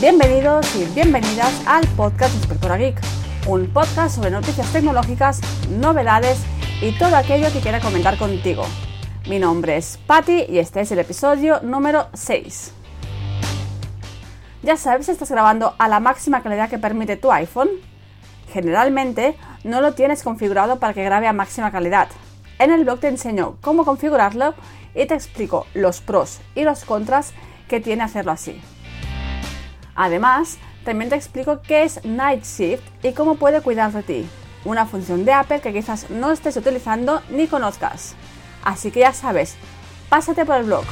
Bienvenidos y bienvenidas al podcast Inspectora Geek, un podcast sobre noticias tecnológicas, novedades y todo aquello que quiera comentar contigo. Mi nombre es Patty y este es el episodio número 6. Ya sabes si estás grabando a la máxima calidad que permite tu iPhone. Generalmente no lo tienes configurado para que grabe a máxima calidad. En el blog te enseño cómo configurarlo y te explico los pros y los contras que tiene hacerlo así. Además, también te explico qué es Night Shift y cómo puede cuidar de ti, una función de Apple que quizás no estés utilizando ni conozcas. Así que ya sabes, pásate por el blog.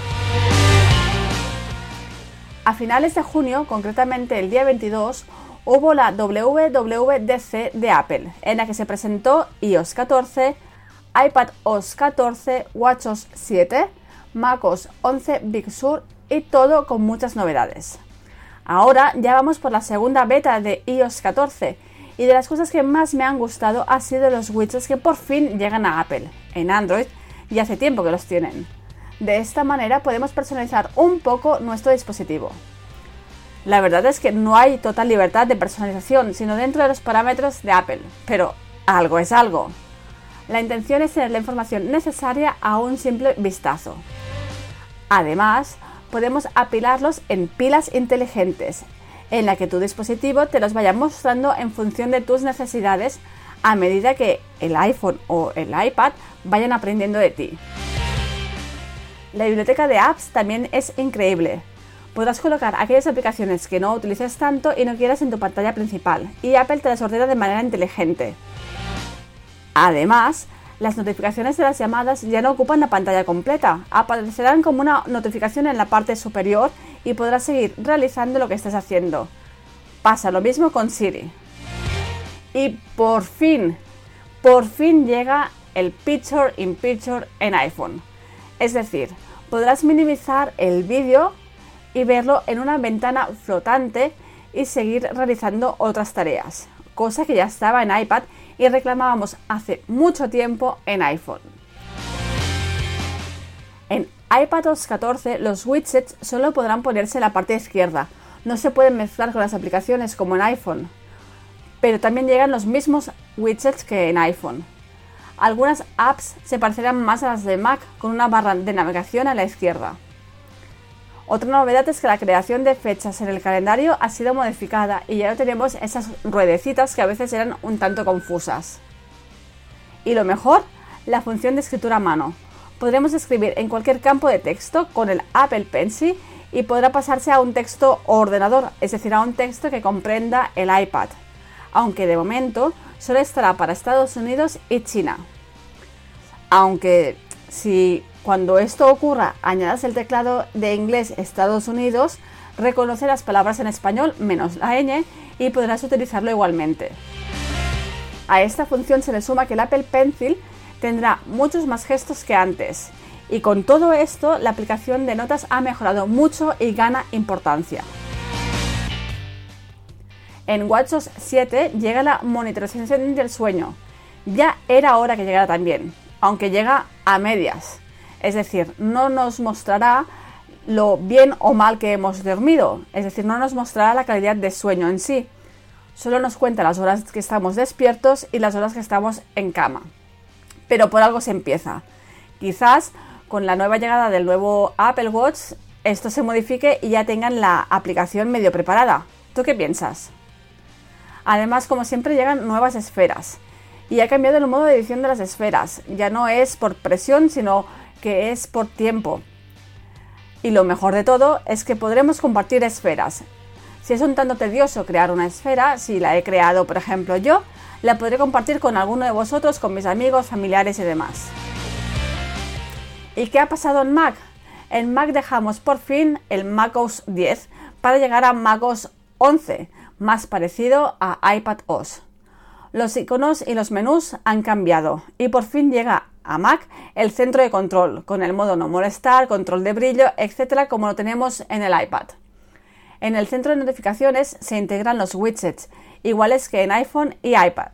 A finales de junio, concretamente el día 22, hubo la WWDC de Apple, en la que se presentó iOS 14, iPad OS 14, WatchOS 7, MacOS 11 Big Sur y todo con muchas novedades. Ahora ya vamos por la segunda beta de iOS 14 y de las cosas que más me han gustado ha sido los widgets que por fin llegan a Apple en Android y hace tiempo que los tienen. De esta manera podemos personalizar un poco nuestro dispositivo. La verdad es que no hay total libertad de personalización, sino dentro de los parámetros de Apple, pero algo es algo. La intención es tener la información necesaria a un simple vistazo. Además, podemos apilarlos en pilas inteligentes, en la que tu dispositivo te los vaya mostrando en función de tus necesidades a medida que el iPhone o el iPad vayan aprendiendo de ti. La biblioteca de apps también es increíble. Podrás colocar aquellas aplicaciones que no utilices tanto y no quieras en tu pantalla principal, y Apple te las ordena de manera inteligente. Además, las notificaciones de las llamadas ya no ocupan la pantalla completa, aparecerán como una notificación en la parte superior y podrás seguir realizando lo que estés haciendo. Pasa lo mismo con Siri. Y por fin, por fin llega el Picture in Picture en iPhone. Es decir, podrás minimizar el vídeo y verlo en una ventana flotante y seguir realizando otras tareas, cosa que ya estaba en iPad y reclamábamos hace mucho tiempo en iPhone. En iPadOS 14 los widgets solo podrán ponerse en la parte izquierda, no se pueden mezclar con las aplicaciones como en iPhone, pero también llegan los mismos widgets que en iPhone. Algunas apps se parecerán más a las de Mac con una barra de navegación a la izquierda. Otra novedad es que la creación de fechas en el calendario ha sido modificada y ya no tenemos esas ruedecitas que a veces eran un tanto confusas. Y lo mejor, la función de escritura a mano. Podremos escribir en cualquier campo de texto con el Apple Pencil y podrá pasarse a un texto ordenador, es decir, a un texto que comprenda el iPad, aunque de momento solo estará para Estados Unidos y China. Aunque si cuando esto ocurra, añadas el teclado de inglés Estados Unidos, reconoce las palabras en español menos la ñ y podrás utilizarlo igualmente. A esta función se le suma que el Apple Pencil tendrá muchos más gestos que antes. Y con todo esto, la aplicación de notas ha mejorado mucho y gana importancia. En WatchOS 7 llega la monitorización del sueño. Ya era hora que llegara también, aunque llega a medias. Es decir, no nos mostrará lo bien o mal que hemos dormido, es decir, no nos mostrará la calidad de sueño en sí. Solo nos cuenta las horas que estamos despiertos y las horas que estamos en cama. Pero por algo se empieza. Quizás con la nueva llegada del nuevo Apple Watch esto se modifique y ya tengan la aplicación medio preparada. ¿Tú qué piensas? Además, como siempre, llegan nuevas esferas. Y ha cambiado el modo de edición de las esferas. Ya no es por presión, sino que es por tiempo. Y lo mejor de todo es que podremos compartir esferas. Si es un tanto tedioso crear una esfera, si la he creado por ejemplo yo, la podré compartir con alguno de vosotros, con mis amigos, familiares y demás. ¿Y qué ha pasado en Mac? En Mac dejamos por fin el macOS 10 para llegar a macOS 11, más parecido a iPadOS. Los iconos y los menús han cambiado y por fin llega a Mac el centro de control con el modo no molestar, control de brillo, etcétera, como lo tenemos en el iPad. En el centro de notificaciones se integran los widgets, iguales que en iPhone y iPad.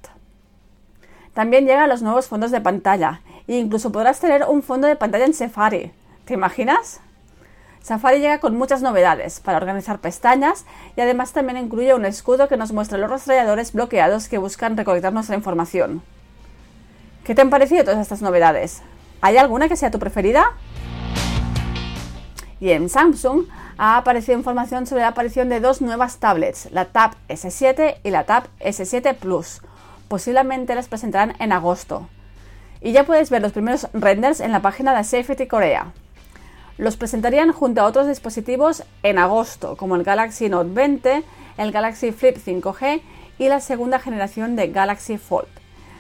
También llegan los nuevos fondos de pantalla e incluso podrás tener un fondo de pantalla en Safari. ¿Te imaginas? Safari llega con muchas novedades para organizar pestañas y además también incluye un escudo que nos muestra los rastreadores bloqueados que buscan recolectar nuestra información. ¿Qué te han parecido todas estas novedades? ¿Hay alguna que sea tu preferida? Y en Samsung ha aparecido información sobre la aparición de dos nuevas tablets, la Tab S7 y la Tab S7 Plus. Posiblemente las presentarán en agosto. Y ya puedes ver los primeros renders en la página de Safety Korea. Los presentarían junto a otros dispositivos en agosto, como el Galaxy Note 20, el Galaxy Flip 5G y la segunda generación de Galaxy Fold,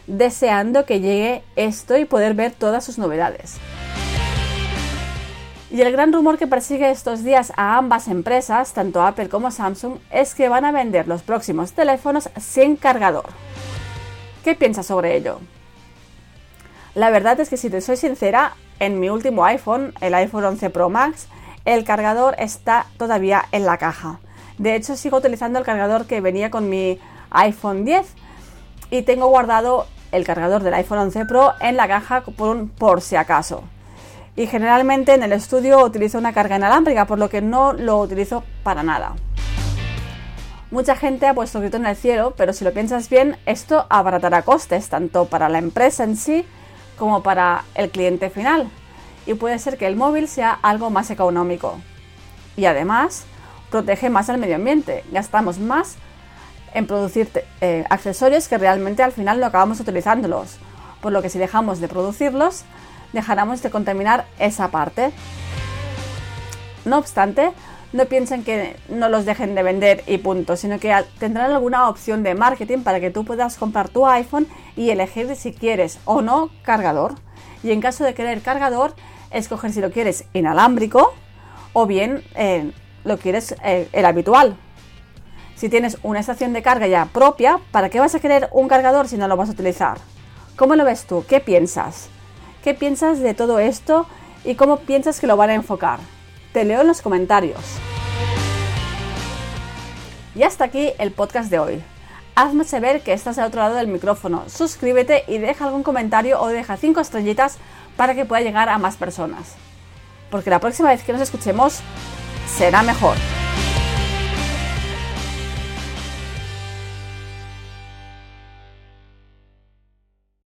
deseando que llegue esto y poder ver todas sus novedades. Y el gran rumor que persigue estos días a ambas empresas, tanto Apple como Samsung, es que van a vender los próximos teléfonos sin cargador. ¿Qué piensas sobre ello? La verdad es que si te soy sincera, en mi último iPhone, el iPhone 11 Pro Max, el cargador está todavía en la caja. De hecho, sigo utilizando el cargador que venía con mi iPhone 10 y tengo guardado el cargador del iPhone 11 Pro en la caja por, por si acaso. Y generalmente en el estudio utilizo una carga inalámbrica, por lo que no lo utilizo para nada. Mucha gente ha puesto grito en el cielo, pero si lo piensas bien, esto abaratará costes tanto para la empresa en sí como para el cliente final y puede ser que el móvil sea algo más económico. Y además, protege más al medio ambiente, gastamos más en producir eh, accesorios que realmente al final no acabamos utilizándolos, por lo que si dejamos de producirlos, dejaremos de contaminar esa parte. No obstante, no piensen que no los dejen de vender y punto, sino que tendrán alguna opción de marketing para que tú puedas comprar tu iPhone y elegir si quieres o no cargador. Y en caso de querer cargador, escoger si lo quieres inalámbrico o bien eh, lo quieres eh, el habitual. Si tienes una estación de carga ya propia, ¿para qué vas a querer un cargador si no lo vas a utilizar? ¿Cómo lo ves tú? ¿Qué piensas? ¿Qué piensas de todo esto y cómo piensas que lo van a enfocar? Te leo en los comentarios. Y hasta aquí el podcast de hoy. Hazme saber que estás al otro lado del micrófono. Suscríbete y deja algún comentario o deja 5 estrellitas para que pueda llegar a más personas. Porque la próxima vez que nos escuchemos será mejor.